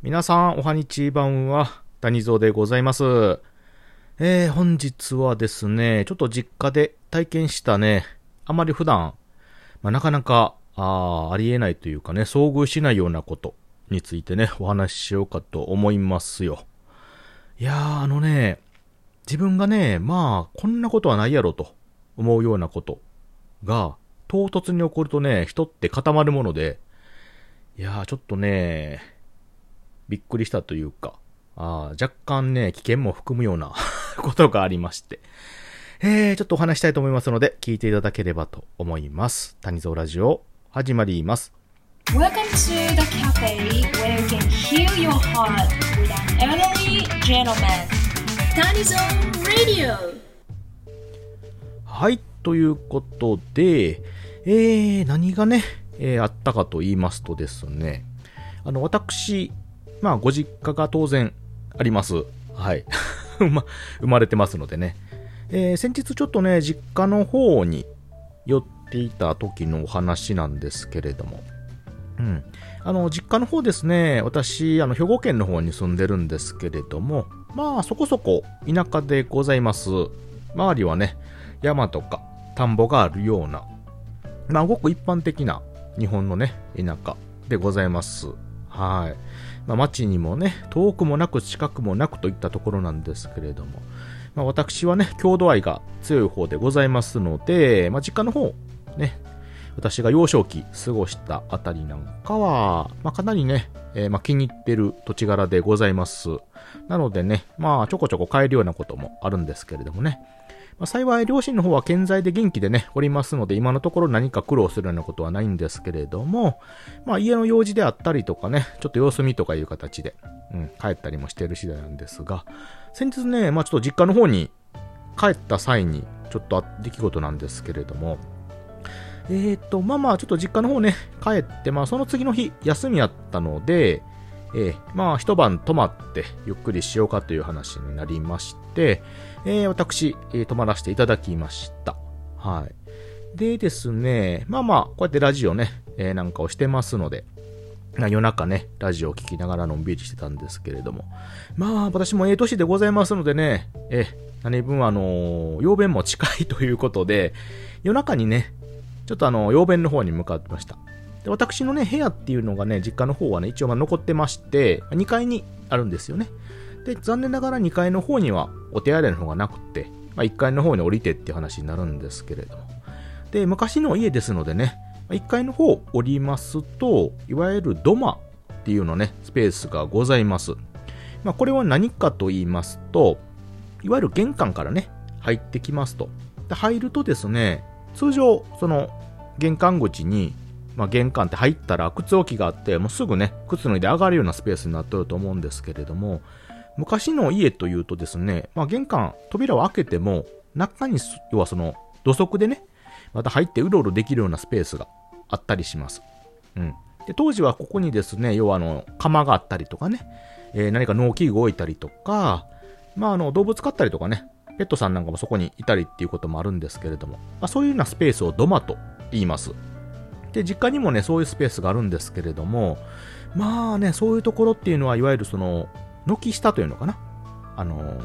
皆さん、おはにちばんは、谷蔵でございます。えー、本日はですね、ちょっと実家で体験したね、あまり普段、まあ、なかなか、ああありえないというかね、遭遇しないようなことについてね、お話ししようかと思いますよ。いやー、あのね、自分がね、まあ、こんなことはないやろと思うようなことが、唐突に起こるとね、人って固まるもので、いやー、ちょっとね、びっくりしたというか、あ若干ね、危険も含むような ことがありまして、えー、ちょっとお話したいと思いますので、聞いていただければと思います。谷蔵ラジオ、始まります。Welcome to the cafe where you can heal your heart with an elderly gentleman. Radio! はい、ということで、えー、何がね、えー、あったかと言いますとですね、あの、私、まあ、ご実家が当然あります。はい。ま、生まれてますのでね。えー、先日ちょっとね、実家の方に寄っていた時のお話なんですけれども。うん。あの、実家の方ですね、私、あの、兵庫県の方に住んでるんですけれども、まあ、そこそこ田舎でございます。周りはね、山とか田んぼがあるような、まあ、ごく一般的な日本のね、田舎でございます。はい。まあ、町にもね、遠くもなく近くもなくといったところなんですけれども、まあ、私はね、郷土愛が強い方でございますので、まあ、実家の方、ね、私が幼少期過ごしたあたりなんかは、まあ、かなりね、えー、まあ、気に入ってる土地柄でございます。なのでね、まあ、ちょこちょこ買えるようなこともあるんですけれどもね、まあ、幸い両親の方は健在で元気でね、おりますので、今のところ何か苦労するようなことはないんですけれども、まあ家の用事であったりとかね、ちょっと様子見とかいう形で、うん、帰ったりもしてる次第なんですが、先日ね、まあちょっと実家の方に帰った際に、ちょっと出来事なんですけれども、えーと、まあまあちょっと実家の方ね、帰って、まあその次の日、休みやったので、えー、まあ一晩泊まってゆっくりしようかという話になりまして、えー、私、えー、泊まらせていただきました。はい。でですね、まあまあ、こうやってラジオね、えー、なんかをしてますので、夜中ね、ラジオを聴きながらのんびりしてたんですけれども。まあ、私もええ年でございますのでね、え、何分あのー、曜弁も近いということで、夜中にね、ちょっとあの、曜弁の方に向かってました。で、私のね、部屋っていうのがね、実家の方はね、一応ま残ってまして、2階にあるんですよね。で、残念ながら2階の方にはお手洗いの方がなくて、まあ、1階の方に降りてっていう話になるんですけれども。で、昔の家ですのでね、1階の方降りますと、いわゆる土間っていうのね、スペースがございます。まあ、これは何かと言いますと、いわゆる玄関からね、入ってきますと。で入るとですね、通常、その、玄関口に、まあ、玄関って入ったら靴置きがあって、もうすぐね、靴脱いで上がるようなスペースになってると思うんですけれども、昔の家というとですね、まあ、玄関、扉を開けても、中に、要はその、土足でね、また入ってうろうろできるようなスペースがあったりします。うん。で、当時はここにですね、要はあの、釜があったりとかね、えー、何か農機具置いたりとか、まああの、動物飼ったりとかね、ペットさんなんかもそこにいたりっていうこともあるんですけれども、まあ、そういうようなスペースを土間と言います。で、実家にもね、そういうスペースがあるんですけれども、まあね、そういうところっていうのは、いわゆるその、軒下というのかな。あの、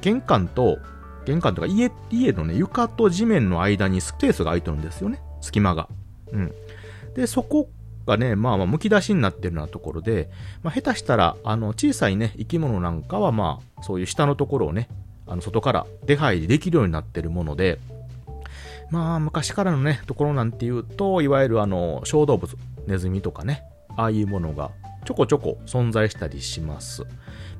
玄関と、玄関とか家、家のね、床と地面の間にスペースが空いてるんですよね。隙間が。うん。で、そこがね、まあまあ、剥き出しになってるようなところで、まあ、下手したら、あの、小さいね、生き物なんかは、まあ、そういう下のところをね、あの、外から出入りできるようになってるもので、まあ、昔からのね、ところなんていうと、いわゆるあの、小動物、ネズミとかね、ああいうものがちょこちょこ存在したりします。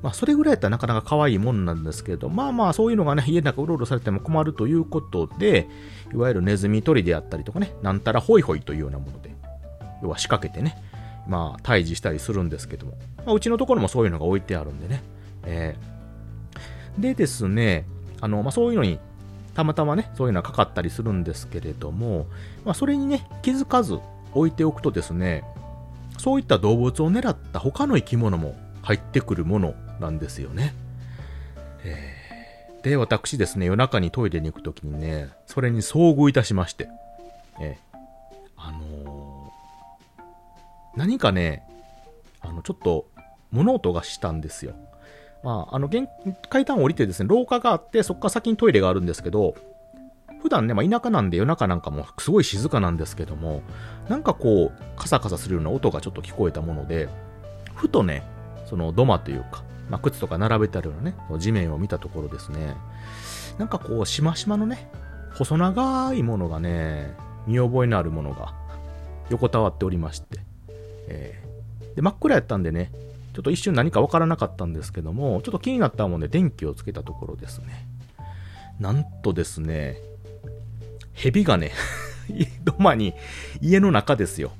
まあ、それぐらいやったらなかなか可愛いもんなんですけど、まあまあ、そういうのがね、家の中うろうろされても困るということで、いわゆるネズミ捕りであったりとかね、なんたらホイホイというようなもので、要は仕掛けてね、まあ、退治したりするんですけども、まあ、うちのところもそういうのが置いてあるんでね。えー、でですね、あの、まあ、そういうのに、たまたまね、そういうのがかかったりするんですけれども、まあ、それにね、気づかず置いておくとですね、そういった動物を狙った他の生き物も入ってくるものなんですよね。え、で、私ですね、夜中にトイレに行くときにね、それに遭遇いたしまして、え、あのー、何かね、あの、ちょっと、物音がしたんですよ。まあ、あの、階段を降りてですね、廊下があって、そこから先にトイレがあるんですけど、普段ね、まあ、田舎なんで夜中なんかもすごい静かなんですけども、なんかこう、カサカサするような音がちょっと聞こえたもので、ふとね、その土間というか、まあ、靴とか並べてあるようなね、地面を見たところですね、なんかこう、しましまのね、細長いものがね、見覚えのあるものが横たわっておりまして、えー、で真っ暗やったんでね、ちょっと一瞬何かわからなかったんですけども、ちょっと気になったもんで電気をつけたところですね。なんとですね、蛇がね 土間に、家の中ですよ、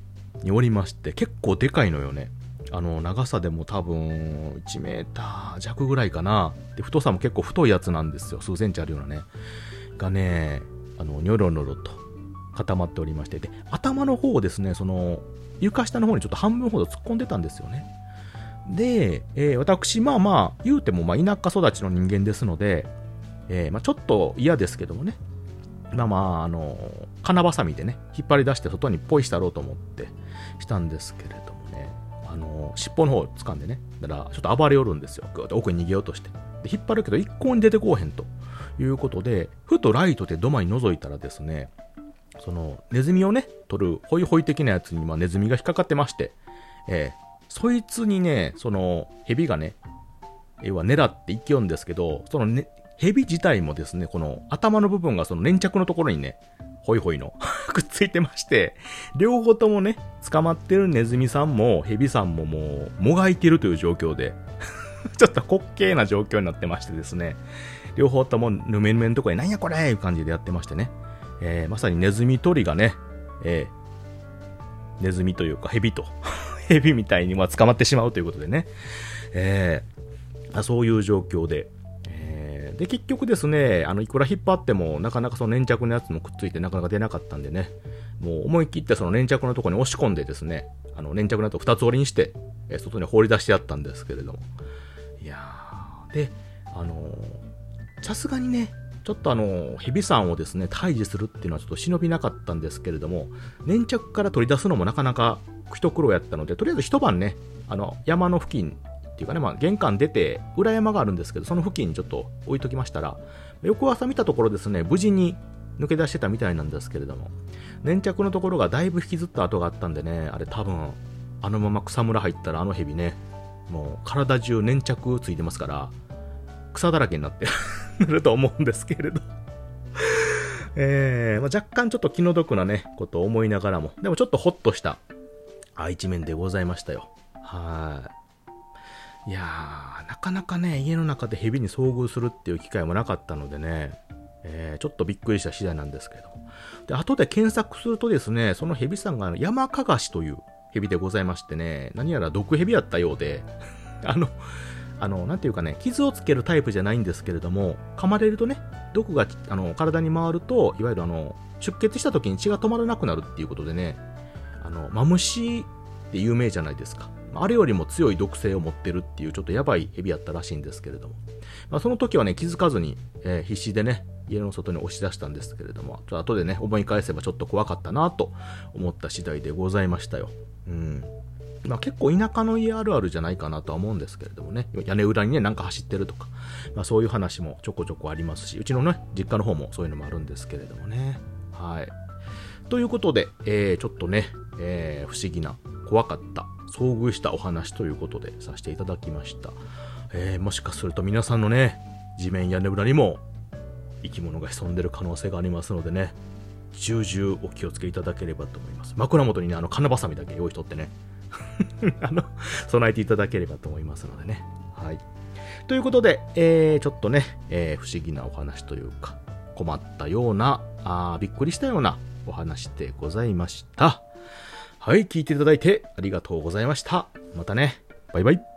におりまして、結構でかいのよね。あの、長さでも多分、1メーター弱ぐらいかな。で、太さも結構太いやつなんですよ。数センチあるようなね。がね、あの、ニョロニョロと固まっておりまして、で、頭の方をですね、その、床下の方にちょっと半分ほど突っ込んでたんですよね。で、えー、私、まあまあ、言うても、まあ、田舎育ちの人間ですので、えー、まあ、ちょっと嫌ですけどもね、まあまあ、あの、金ばさみでね、引っ張り出して外にポイしたろうと思ってしたんですけれどもね、あの、尻尾の方を掴んでね、だからちょっと暴れ寄るんですよ。ぐーっと奥に逃げようとして。で、引っ張るけど一向に出てこうへんということで、ふとライトで土間に覗いたらですね、その、ネズミをね、取るホイホイ的なやつに、まあ、ネズミが引っかかってまして、えー、そいつにね、その、蛇がね、要は狙って生きようんですけど、そのね、蛇自体もですね、この頭の部分がその粘着のところにね、ホイホイの くっついてまして、両方ともね、捕まってるネズミさんも蛇さんももう、もがいてるという状況で ちょっと滑稽な状況になってましてですね、両方ともぬめぬめのとこになんやこれいう感じでやってましてね、えー、まさにネズミ取りがね、えー、ネズミというか蛇と。蛇みたいにま捕まってしまうということでね、えー、そういう状況で、えー、で、結局ですね、あの、いくら引っ張っても、なかなかその粘着のやつもくっついてなかなか出なかったんでね、もう思い切ってその粘着のところに押し込んでですね、あの、粘着のやつを二つ折りにして、え、外に放り出してやったんですけれども。いやー、で、あのさすがにね、ちょっとあの、蛇さんをですね、退治するっていうのはちょっと忍びなかったんですけれども、粘着から取り出すのもなかなか一苦労やったので、とりあえず一晩ね、あの、山の付近っていうかね、まあ、玄関出て、裏山があるんですけど、その付近にちょっと置いときましたら、翌朝見たところですね、無事に抜け出してたみたいなんですけれども、粘着のところがだいぶ引きずった跡があったんでね、あれ多分、あのまま草むら入ったらあの蛇ね、もう体中粘着ついてますから、草だらけになって ると思うんですけれど。えー、まあ、若干ちょっと気の毒なね、ことを思いながらも、でもちょっとホッとしたあ一面でございましたよ。はい。いやー、なかなかね、家の中で蛇に遭遇するっていう機会もなかったのでね、えー、ちょっとびっくりした次第なんですけど。で、後で検索するとですね、その蛇さんが山かがしという蛇でございましてね、何やら毒蛇やったようで、あの、あの、なんていうかね、傷をつけるタイプじゃないんですけれども、噛まれるとね、毒があの体に回ると、いわゆるあの、出血した時に血が止まらなくなるっていうことでね、あの、マムシって有名じゃないですか。あれよりも強い毒性を持ってるっていうちょっとやばい蛇やったらしいんですけれども。まあ、その時はね、気づかずに、えー、必死でね、家の外に押し出したんですけれども、ちょっと後でね、思い返せばちょっと怖かったなと思った次第でございましたよ。うん。まあ、結構田舎の家あるあるじゃないかなとは思うんですけれどもね、屋根裏にね、なんか走ってるとか、まあ、そういう話もちょこちょこありますし、うちのね、実家の方もそういうのもあるんですけれどもね。はい。ということで、えー、ちょっとね、えー、不思議な、怖かった、遭遇したお話ということでさせていただきました。えー、もしかすると皆さんのね、地面屋根裏にも生き物が潜んでる可能性がありますのでね、重々お気をつけいただければと思います。枕元にね、あの、金ばさみだけ用意しとってね、あの、備えていただければと思いますのでね。はい。ということで、えー、ちょっとね、えー、不思議なお話というか、困ったような、あびっくりしたようなお話でございました。はい、聞いていただいてありがとうございました。またね。バイバイ。